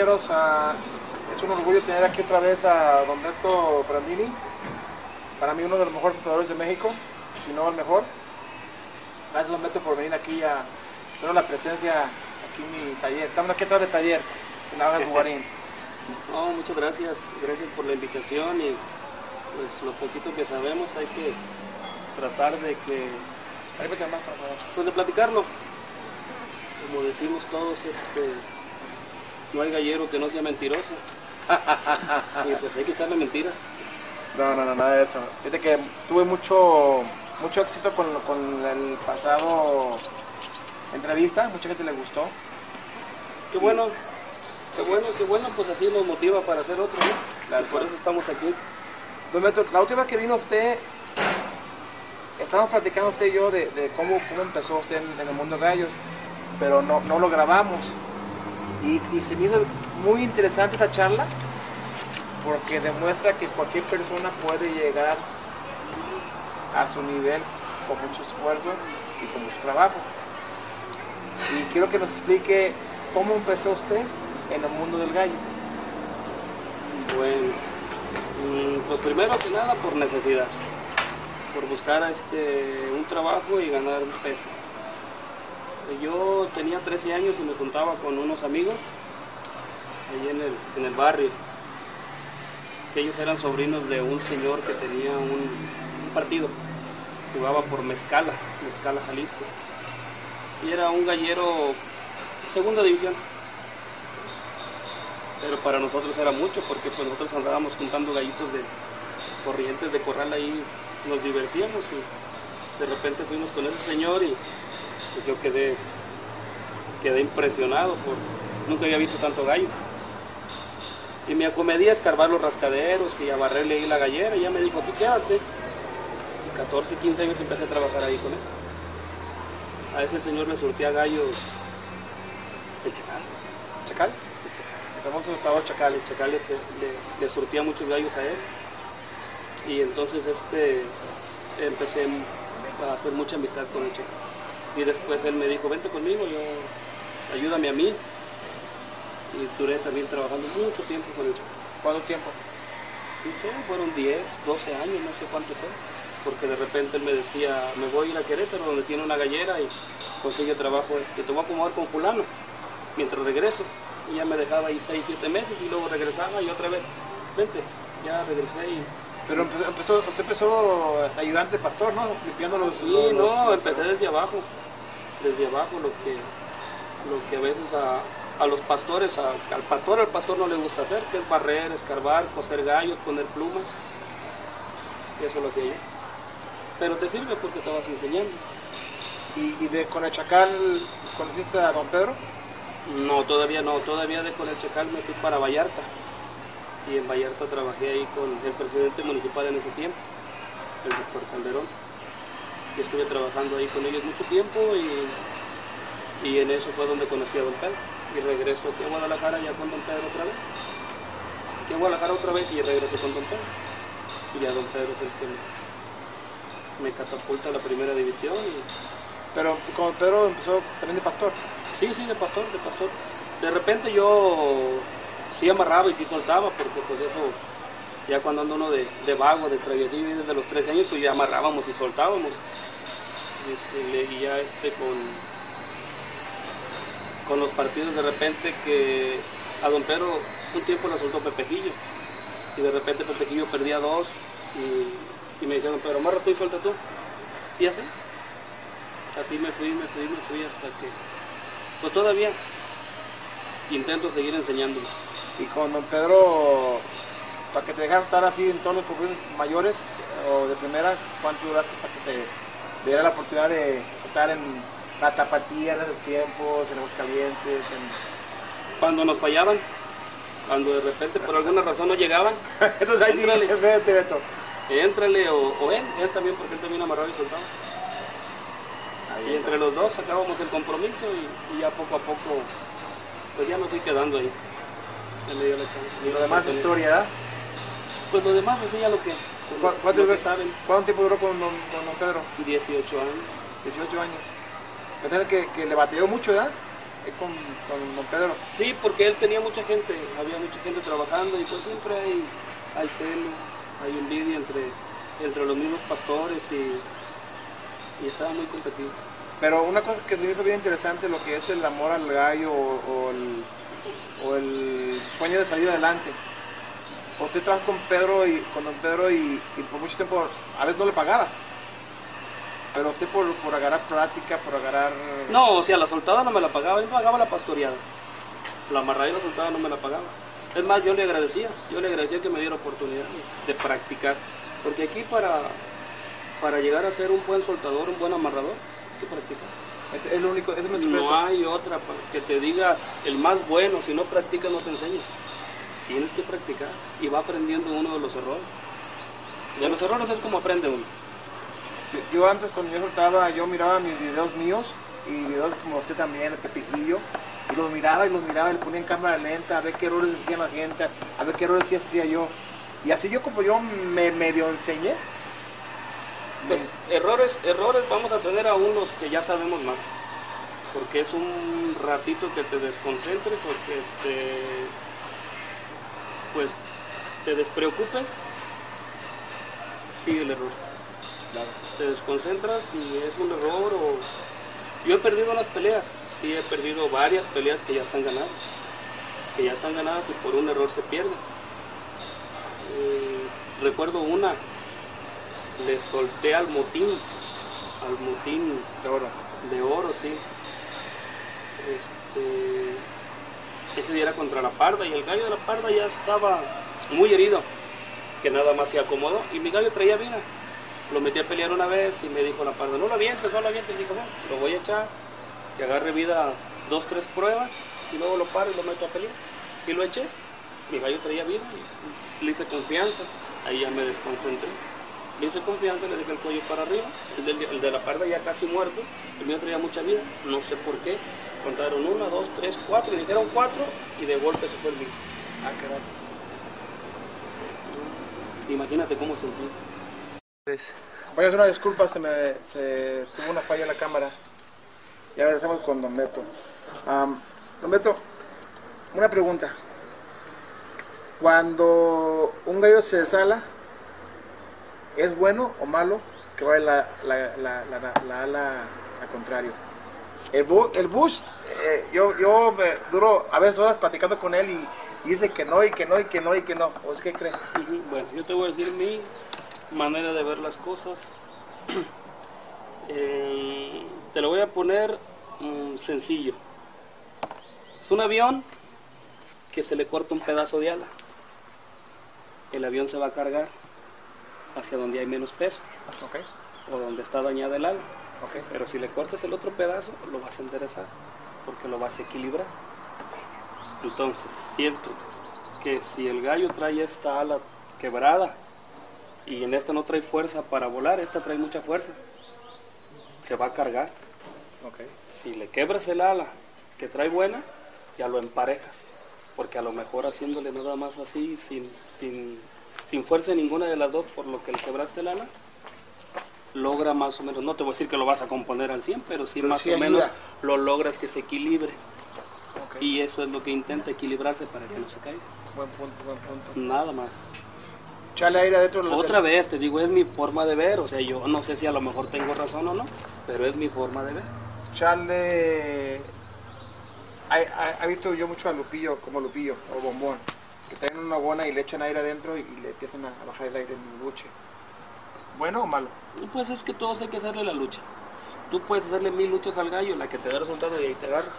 compañeros? Es un orgullo tener aquí otra vez a don Beto Brandini. Para mí uno de los mejores jugadores de México, si no el mejor. Gracias don Beto por venir aquí a tener la presencia aquí en mi taller. Estamos aquí atrás de taller, en la de Jugarín. No, muchas gracias, gracias por la invitación y pues lo poquito que sabemos hay que tratar de que, pues de platicarlo. Como decimos todos, este, no hay gallero que no sea mentiroso. y pues hay que echarle mentiras. No, no, no, nada de eso. Fíjate que tuve mucho, mucho éxito con, con el pasado entrevista, mucha gente le gustó. Qué bueno, qué bueno, qué bueno, pues así nos motiva para hacer otro, ¿no? Por eso estamos aquí. Don Beto, la última que vino usted, estábamos platicando usted y yo de, de cómo, cómo empezó usted en, en el mundo gallos, pero no, no lo grabamos. Y, se me hizo muy interesante esta charla, porque demuestra que cualquier persona puede llegar a su nivel con mucho esfuerzo y con mucho trabajo. Y quiero que nos explique cómo empezó usted en el mundo del gallo. Bueno, mm, pues primero que nada por necesidad, por buscar este, un trabajo y ganar un peso. Yo tenía 13 años y me juntaba con unos amigos ahí en el, en el barrio. Ellos eran sobrinos de un señor que tenía un, un partido, jugaba por Mezcala, Mezcala, Jalisco. Y era un gallero segunda división. Pero para nosotros era mucho porque pues nosotros andábamos juntando gallitos de corrientes de corral ahí, nos divertíamos y de repente fuimos con ese señor y pues, yo quedé, quedé impresionado por nunca había visto tanto gallo. Y me acomedí a escarbar los rascaderos y a barrerle ahí la gallera y ya me dijo, tú quédate. Y 14, 15 años empecé a trabajar ahí con él. A ese señor le surtía gallos el chacal. ¿Chacal? El famoso estado chacal. El chacal este, le surtía muchos gallos a él. Y entonces este empecé a hacer mucha amistad con el chacal. Y después él me dijo, vente conmigo, yo ayúdame a mí. Y duré también trabajando mucho tiempo con chacal. ¿Cuánto tiempo? No sé, fueron 10, 12 años, no sé cuánto fue. Porque de repente él me decía, me voy a ir a Querétaro donde tiene una gallera y consigue trabajo, es que te voy a acomodar con fulano mientras regreso. Y ya me dejaba ahí 6, 7 meses y luego regresaba y otra vez, vente, ya regresé y... Pero empezó, empezó, usted empezó ayudante pastor, ¿no? Limpiando los... Sí, los- no, los- empecé desde abajo, desde abajo, lo que, lo que a veces a, a los pastores, a- al pastor, al pastor no le gusta hacer, que es barrer, escarbar, coser gallos, poner plumas. Y eso lo hacía yo. Pero te sirve porque te vas enseñando. Y, y de, con el chacal, ¿conociste a don Pedro? No, todavía no, todavía de con el Chacal me fui para Vallarta. Y en Vallarta trabajé ahí con el presidente municipal en ese tiempo, el doctor Calderón. Y estuve trabajando ahí con ellos mucho tiempo y, y en eso fue donde conocí a don Pedro. Y regreso aquí a Guadalajara ya con don Pedro otra vez. Aquí a Guadalajara otra vez y regreso con don Pedro. Y ya don Pedro es el que me, me catapulta a la primera división. Y, Pero con Pedro empezó también de pastor. Sí, sí, de pastor, de pastor. De repente yo sí amarraba y sí soltaba, porque pues eso, ya cuando anda uno de, de vago, de traviesillo, desde los 13 años, pues ya amarrábamos y soltábamos. Y, y ya este con, con los partidos de repente que a don Pedro un tiempo le soltó Pepejillo. Y de repente Pepejillo perdía dos y, y me don Pedro, amarra tú y suelta tú. Y así. Así me fui, me fui, me fui hasta que pues todavía intento seguir enseñándolo. Y con don Pedro, para que te dejaran estar así en todos los clubes mayores o de primera, ¿cuánto duraste para que te diera la oportunidad de estar en la tapatía en esos tiempos, en los calientes? En... Cuando nos fallaban, cuando de repente por alguna razón no llegaban, Entonces ahí Éntrale. dije, vete, Beto. éntrale o, o él, él también porque él también amarraba y soltaba. Y entre los dos sacábamos el compromiso y, y ya poco a poco, pues ya me fui quedando ahí. Dio la chance. Y lo demás es historia. Pues lo demás así ya lo que, ¿Cu- lo, ¿Cuánto, lo que saben, ¿Cuánto tiempo duró con don, con don Pedro? 18 años. 18 años. Parece que, que le bateó mucho, ¿verdad? eh, con, con don Pedro. Sí, porque él tenía mucha gente, había mucha gente trabajando y pues siempre hay, hay celo, hay envidia entre, entre los mismos pastores y, y estaba muy competido. Pero una cosa que se me hizo bien interesante, lo que es el amor al gallo o, o el, o el sueño de salir adelante. Usted trabajó con Pedro y con don Pedro y, y por mucho tiempo a veces no le pagaba. Pero usted por, por agarrar práctica, por agarrar... No, o sea, la soltada no me la pagaba, él pagaba la pastoreada. La amarrada y la soltada no me la pagaba. Es más, yo le agradecía, yo le agradecía que me diera oportunidad de practicar. Porque aquí para, para llegar a ser un buen soltador, un buen amarrador, hay que practicar. Es el único, es. No hay otra que te diga el más bueno, si no practicas no te enseñas. Tienes que practicar y va aprendiendo uno de los errores. De los errores es como aprende uno. Yo- Yo antes cuando yo soltaba, yo miraba mis videos míos y videos como usted también, el Pepijillo, y los miraba y los miraba y le ponía en cámara lenta a ver qué errores hacía la gente, a ver qué errores hacía yo. Y así yo como yo me medio enseñé. Pues errores, errores vamos a tener aún los que ya sabemos más. Porque es un ratito que te desconcentres o que te pues te despreocupes, sigue el error. Te desconcentras y es un error o yo he perdido unas peleas, sí he perdido varias peleas que ya están ganadas, que ya están ganadas y por un error se pierden. Eh, recuerdo una, le solté al motín, al motín De oro. de oro, sí. Este, ese día contra la parda y el gallo de la parda ya estaba muy herido, que nada más se acomodó y mi gallo traía vida. Lo metí a pelear una vez y me dijo la parda, no lo avientes, no lo avientes. Dijo, no, lo voy a echar, que agarre vida dos, tres pruebas y luego lo paro y lo meto a pelear. Y lo eché. Mi gallo traía vida y le hice confianza. Ahí ya me desconcentré. Le hice confianza, le dejé el cuello para arriba. El de, el de la parda ya casi muerto. El mío traía mucha vida. No sé por qué. Contaron una, dos, tres, cuatro. Y dijeron cuatro. Y de golpe se fue el mío. Ah, caray. Imagínate cómo sentí. Voy a hacer una disculpa, se me se tuvo una falla en la cámara. Ya regresamos con Don Beto. Don Beto, una pregunta. Cuando un gallo se desala, ¿es bueno o malo que vaya la, la, la, la, la ala al contrario? El, bu- el Bush, eh, yo, yo me duro a veces horas platicando con él y, dice que no, y que no, y que no, y que no. ¿O es que cree? Ujú, Bueno, yo te voy a decir mi manera de ver las cosas. Eh, te lo voy a poner mm, sencillo. Es un avión que se le corta un pedazo de ala. El avión se va a cargar hacia donde hay menos peso o donde está dañada el ala. ok. Pero si le cortas el otro pedazo, lo vas a enderezar porque lo vas a equilibrar. Entonces, siento que si el gallo trae esta ala quebrada y en esta no trae fuerza para volar, esta trae mucha fuerza, se va a cargar. Si le quebras el ala que trae buena, ya lo emparejas. Porque a lo mejor haciéndole nada más así, sin, sin, sin fuerza ninguna de las dos, por lo que le quebraste el ala, logra más o menos, no te voy a decir que lo vas a componer al 100, pero sí Pero más sí o menos lo logras que se equilibre. Y eso es lo que intenta equilibrarse para que no se caiga. Buen punto, buen punto. Nada más. Echarle aire adentro. del- Otra vez, te digo, es mi forma de ver. O sea, yo no sé si a lo mejor tengo razón o no, pero es mi forma de ver. Ha, ha- ha visto yo mucho a Lupillo, como Lupillo, o Bombón, que traen una buena y le echan aire adentro y, y le empiezan a, bajar el aire en el buche. ¿Bueno o malo? Pues es que todos hay que hacerle la lucha. Tú puedes hacerle mil luchas al gallo, la que te da resultado y ahí te agarras.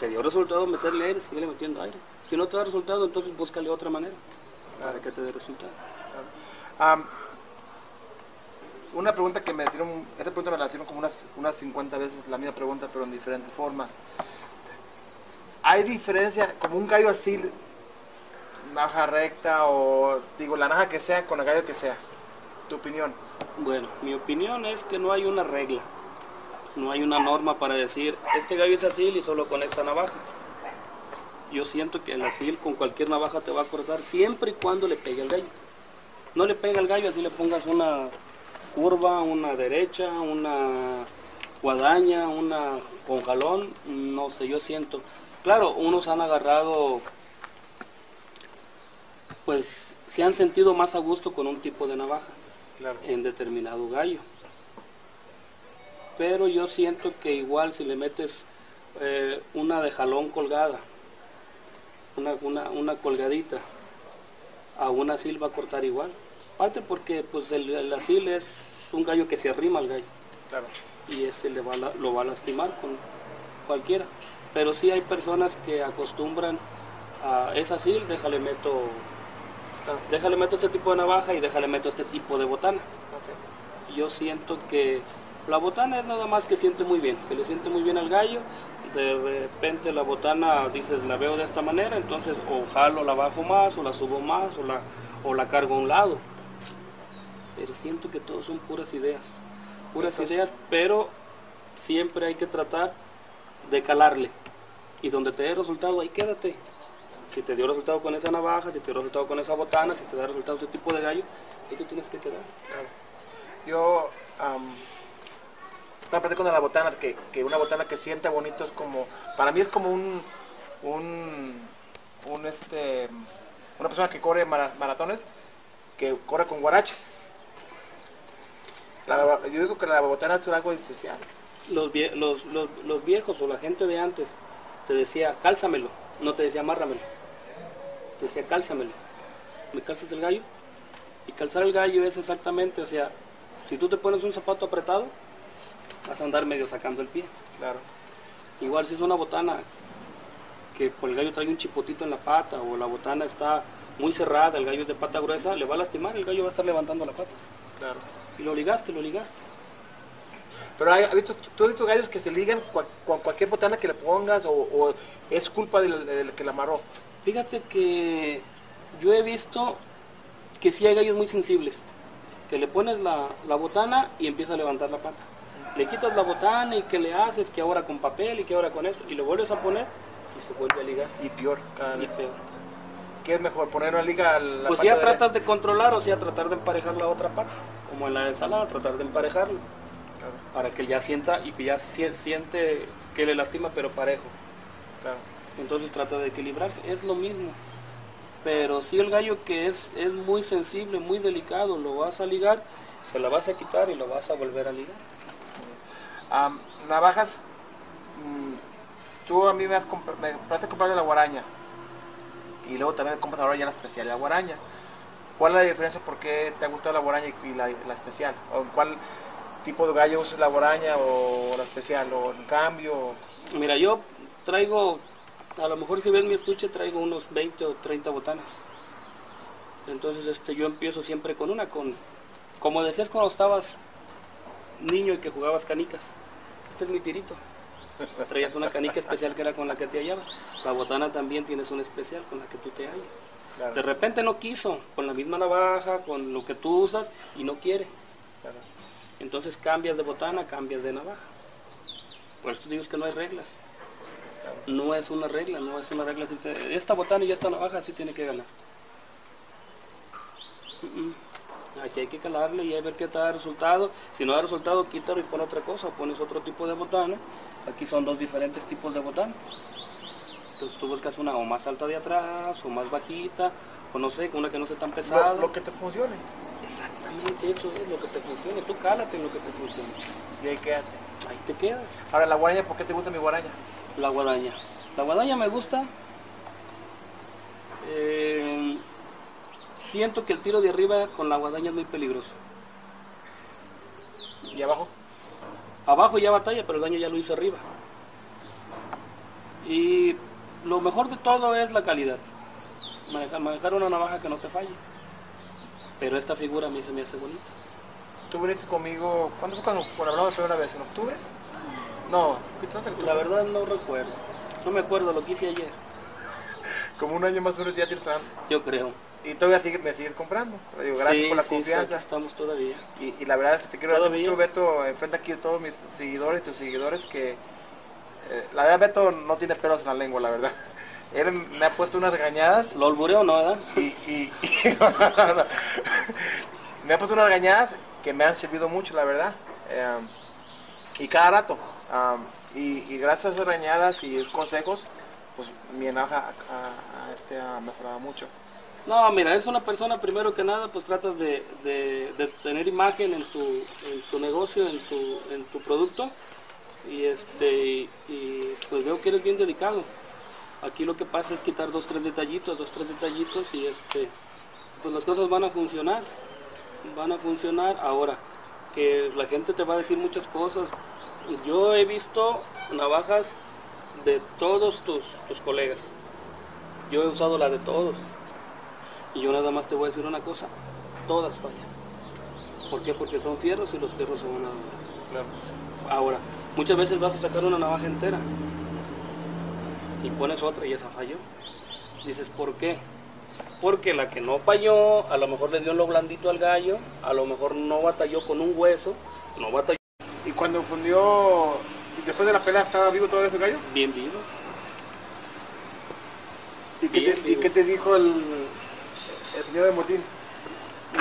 Te dio resultado meterle aire, sigue metiendo aire. Si no te da resultado, entonces búscale otra manera para que te dé resultado. Una pregunta que me hicieron, esta pregunta me la hicieron como unas, unas 50 veces, la misma pregunta, pero en diferentes formas. ¿Hay diferencia, como un gallo así, naja recta o, digo, la naja que sea con el gallo que sea? ¿Tu opinión? Bueno, mi opinión es que no hay una regla, no hay una norma para decir, este gallo es asil y solo con esta navaja. Yo siento que el asil con cualquier navaja te va a cortar siempre y cuando le pegue al gallo. No le pega al gallo, así le pongas una curva, una derecha, una guadaña, una con jalón, no sé, yo siento. Claro, unos han agarrado, pues se han sentido más a gusto con un tipo de navaja Claro. en determinado gallo. Pero yo siento que igual si le metes eh, una de jalón colgada, una, una, una colgadita, aún así va a cortar igual. Aparte porque pues el, el asil es un gallo que se arrima al gallo Claro. y ese le va lo va a lastimar con cualquiera. Pero sí hay personas que acostumbran a es asil, déjale meto, Claro. déjale meto este tipo de navaja y déjale meto este tipo de botana yo siento que la botana es nada más que siente muy bien, que le siente muy bien al gallo. De repente la botana dices la veo de esta manera, entonces o jalo, la bajo más, o la subo más, o la, o la cargo a un lado. Pero siento que todo son puras ideas, puras Entonces- ideas, pero siempre hay que tratar de calarle. Y donde te dé resultado, ahí quédate. Si te dio resultado con esa navaja, si te dio resultado con esa botana, si te da resultado ese tipo de gallo, ahí te tienes que quedar. Claro. Yo am, estaba de la botana, que, que una botana que sienta bonito es como, para mí es como un, un, un este, una persona que corre mara- maratones, que corre con guaraches. La- yo digo que la botana es algo especial. los, vie- los, los, los viejos o la gente de antes te decía cálzamelo, no te decía amárramelo, decía cálzamelo. ¿Me calzas el gallo? Y calzar el gallo es exactamente, o sea, si tú te pones un zapato apretado, vas a andar medio sacando el pie. Claro. Igual si es una botana que por el gallo trae un chipotito en la pata o la botana está muy cerrada, el gallo es de pata gruesa, le va a lastimar, el gallo va a estar levantando la pata. Claro. Y lo ligaste, lo ligaste. Pero hay, ¿has visto, tú has visto gallos que se ligan con cualquier botana que le pongas o, o es culpa del, del que la amarró. Fíjate que yo he visto que sí hay gallos muy sensibles, que le pones la, la botana y empieza a levantar la pata. Le quitas la botana y que le haces que ahora con papel y que ahora con esto y lo vuelves a poner y se vuelve a ligar. Y peor, cada Y vez. peor. ¿Qué es mejor? ¿Poner una liga a la Pues pata ya tratas de controlar o sea tratar de emparejar la otra pata, como en la ensalada, tratar de emparejarlo Claro, para que ya sienta y que ya sie- siente que le lastima pero parejo. claro. Entonces trata de equilibrarse, es lo mismo. Pero si el gallo que es, es muy sensible, muy delicado, lo vas a ligar, se la vas a quitar y lo vas a volver a ligar. Am, navajas, mm, tú a mí me, has me parece comprar de la guaraña. Y luego también compras ahora ya la especial, la guaraña. ¿Cuál es la diferencia? ¿Por qué te ha gustado la guaraña y la, la especial? ¿O en cuál tipo de gallo usas la guaraña o la especial? ¿O en cambio? Mira, yo traigo, a lo mejor si ves mi estuche, traigo unos 20 o 30 botanas. Entonces este, yo empiezo siempre con una, con, como decías cuando estabas niño y que jugabas canicas. Este es mi tirito. Traías una canica especial que era con la que te hallabas. La botana también tienes una especial con la que tú te hallas. Claro, De repente no quiso, con la misma navaja, con lo que tú usas, y no quiere. claro. Entonces cambias de botana, cambias de navaja. Por eso digo que no hay reglas. No es una regla, no es una regla. si te- Esta botana y esta navaja sí tiene que ganar. Aquí hay que calarle y hay ver qué te da resultado. Si no da resultado, quítalo y pon otra cosa, pones otro tipo de botana. Aquí son dos diferentes tipos de botana. Entonces tú buscas una o más alta de atrás, o más bajita, o no sé, una que no sea tan pesada. Lo, lo que te funcione. Exactamente eso es lo que te funcione. Tú cálate en lo que te funcione. Y ahí quédate. Ahí te quedas. Ahora, la guaraña, ¿por qué te gusta mi guaraña? La guadaña. La guadaña me gusta. Eh, siento que el tiro de arriba con la guadaña es muy peligroso. ¿Y abajo? Abajo ya batalla, pero el daño ya lo hizo arriba. Y lo mejor de todo es la calidad. Manejar, manejar una navaja que no te falle. Pero esta figura a mí se me hace bonita. Tú viniste conmigo, ¿cuándo fue cuando, cuando hablamos la primera vez? ¿En octubre? No, ¿qué? La verdad no recuerdo. No me acuerdo lo que hice ayer. Como un año más o menos ya tienes. Yo creo. Y todavía sigue, me sigues comprando. Digo, gracias sí, por la sí, sí, confianza. aquí estamos todavía. Y, y la verdad es que te quiero agradecer mucho, Beto, enfrente aquí de todos mis seguidores, tus seguidores, que eh, la verdad Beto no tiene pelos en la lengua, la verdad. Él me ha puesto unas regañadas Lo albureo, ¿no, verdad? y, y- me ha puesto unas regañadas que me han servido mucho, la verdad. Eh, Y cada rato. am, y, gracias a esas reñadas y consejos, pues mi enoja ha, este, ha mejorado mucho. No, mira, es una persona primero que nada, pues tratas de tener imagen en tu, en tu negocio, en tu, en tu producto. Y este y pues veo que eres bien dedicado. Aquí lo que pasa es quitar dos, tres detallitos, dos, tres detallitos y este pues las cosas van a funcionar. Van a funcionar ahora. Que la gente te va a decir muchas cosas. Yo he visto navajas de todos tus, tus colegas. Yo he usado la de todos. Y yo nada más te voy a decir una cosa, todas fallan. ¿Por qué? Porque son fierros y los fierros se van a. Ahora, muchas veces vas a sacar una navaja entera y pones otra y esa falló. Dices, ¿por qué? Porque la que no falló, a lo mejor le dio lo blandito al gallo, a lo mejor no batalló con un hueso, no batalló Y cuando fundió, después de la pelea, ¿estaba vivo todavía ese gallo? bien vivo. ¿Y qué, te, y vivo. qué te dijo el, el señor de Motín?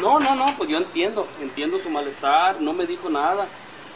No, no, no, pues yo entiendo, entiendo su malestar, no me dijo nada,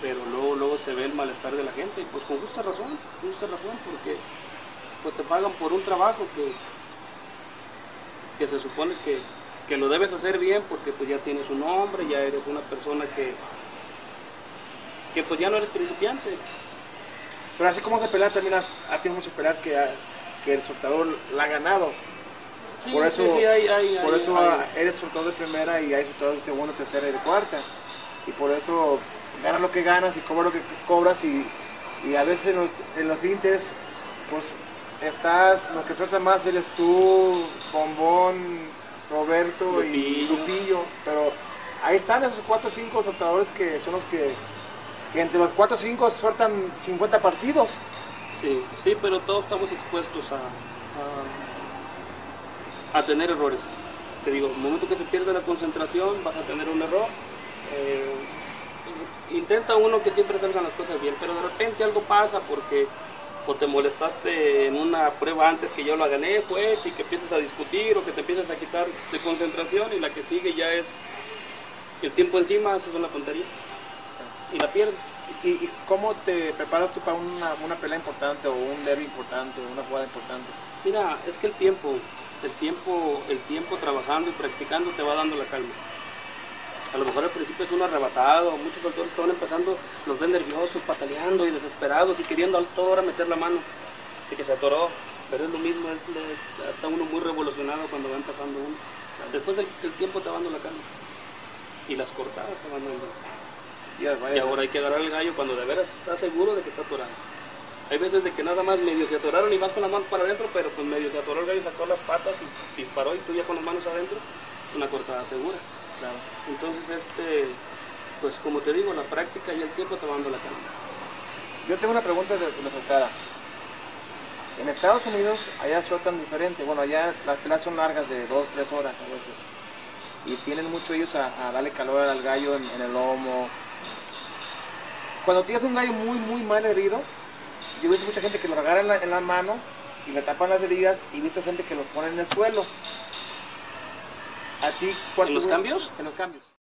pero luego, luego se ve el malestar de la gente, y pues con justa razón, con justa razón, porque pues te pagan por un trabajo que, que se supone que, que lo debes hacer bien porque pues ya tienes un nombre, ya eres una persona que, que pues ya no eres principiante. Pero así como esa pelea también ha, tenido muchas peleas que, ha- que el soltador la ha ganado. Sí, por eso, sí, sí, hay- hay- por hay- eso eres soltador de primera y hay soltador de segunda, tercera y de cuarta. Y por eso ganas lo que ganas y cobras lo que cobras y, y a veces en los, en los límites, pues estás, lo que suelta más eres tú, Bombón, Roberto y Lupillo. Pero ahí están esos cuatro o cinco soltadores que son los que, que entre los cuatro o cinco sueltan 50 partidos. Sí, sí, pero todos estamos expuestos a, a, a tener errores. Te digo, el momento que se pierde la concentración vas a tener un error. Eh, intenta uno que siempre salgan las cosas bien, pero de repente algo pasa porque o te molestaste en una prueba antes que yo la gané, pues, y que empiezas a discutir o que te empiezas a quitar de concentración y la que sigue ya es el tiempo encima, haces una tontería y la pierdes. ¿Y, y cómo te preparas tú para una, una pelea importante o un derby importante o una jugada importante? Mira, es que el tiempo, el tiempo, el tiempo trabajando y practicando te va dando la calma. A lo mejor al principio es un arrebatado, muchos autores que van empezando los ven nerviosos, pataleando y desesperados y queriendo a toda hora meter la mano de que se atoró, pero es lo mismo, es le- está uno muy revolucionado cuando va empezando uno. Después del, del tiempo te va dando la calma y las cortadas te van dando. Y, ahora hay que agarrar al gallo cuando de veras estás seguro de que está atorado. Hay veces de que nada más medio se atoraron y vas con las manos para adentro, pero pues medio se atoró el gallo, sacó las patas y disparó y tú ya con las manos adentro, una cortada segura. Claro. Entonces, este, pues como te digo, la práctica y el tiempo te van la calma. Yo tengo una pregunta de, la soltada. En Estados Unidos, allá sueltan diferente. Bueno, allá las peleas son largas de dos, tres horas a veces. Y tienen mucho ellos a, darle calor al gallo en, en el lomo. Cuando tienes un gallo muy, muy mal herido, yo he visto mucha gente que lo agarra en la, en la mano y le tapan las heridas y he visto gente que lo pone en el suelo. ¿A ti cuánto- los cambios? En los cambios.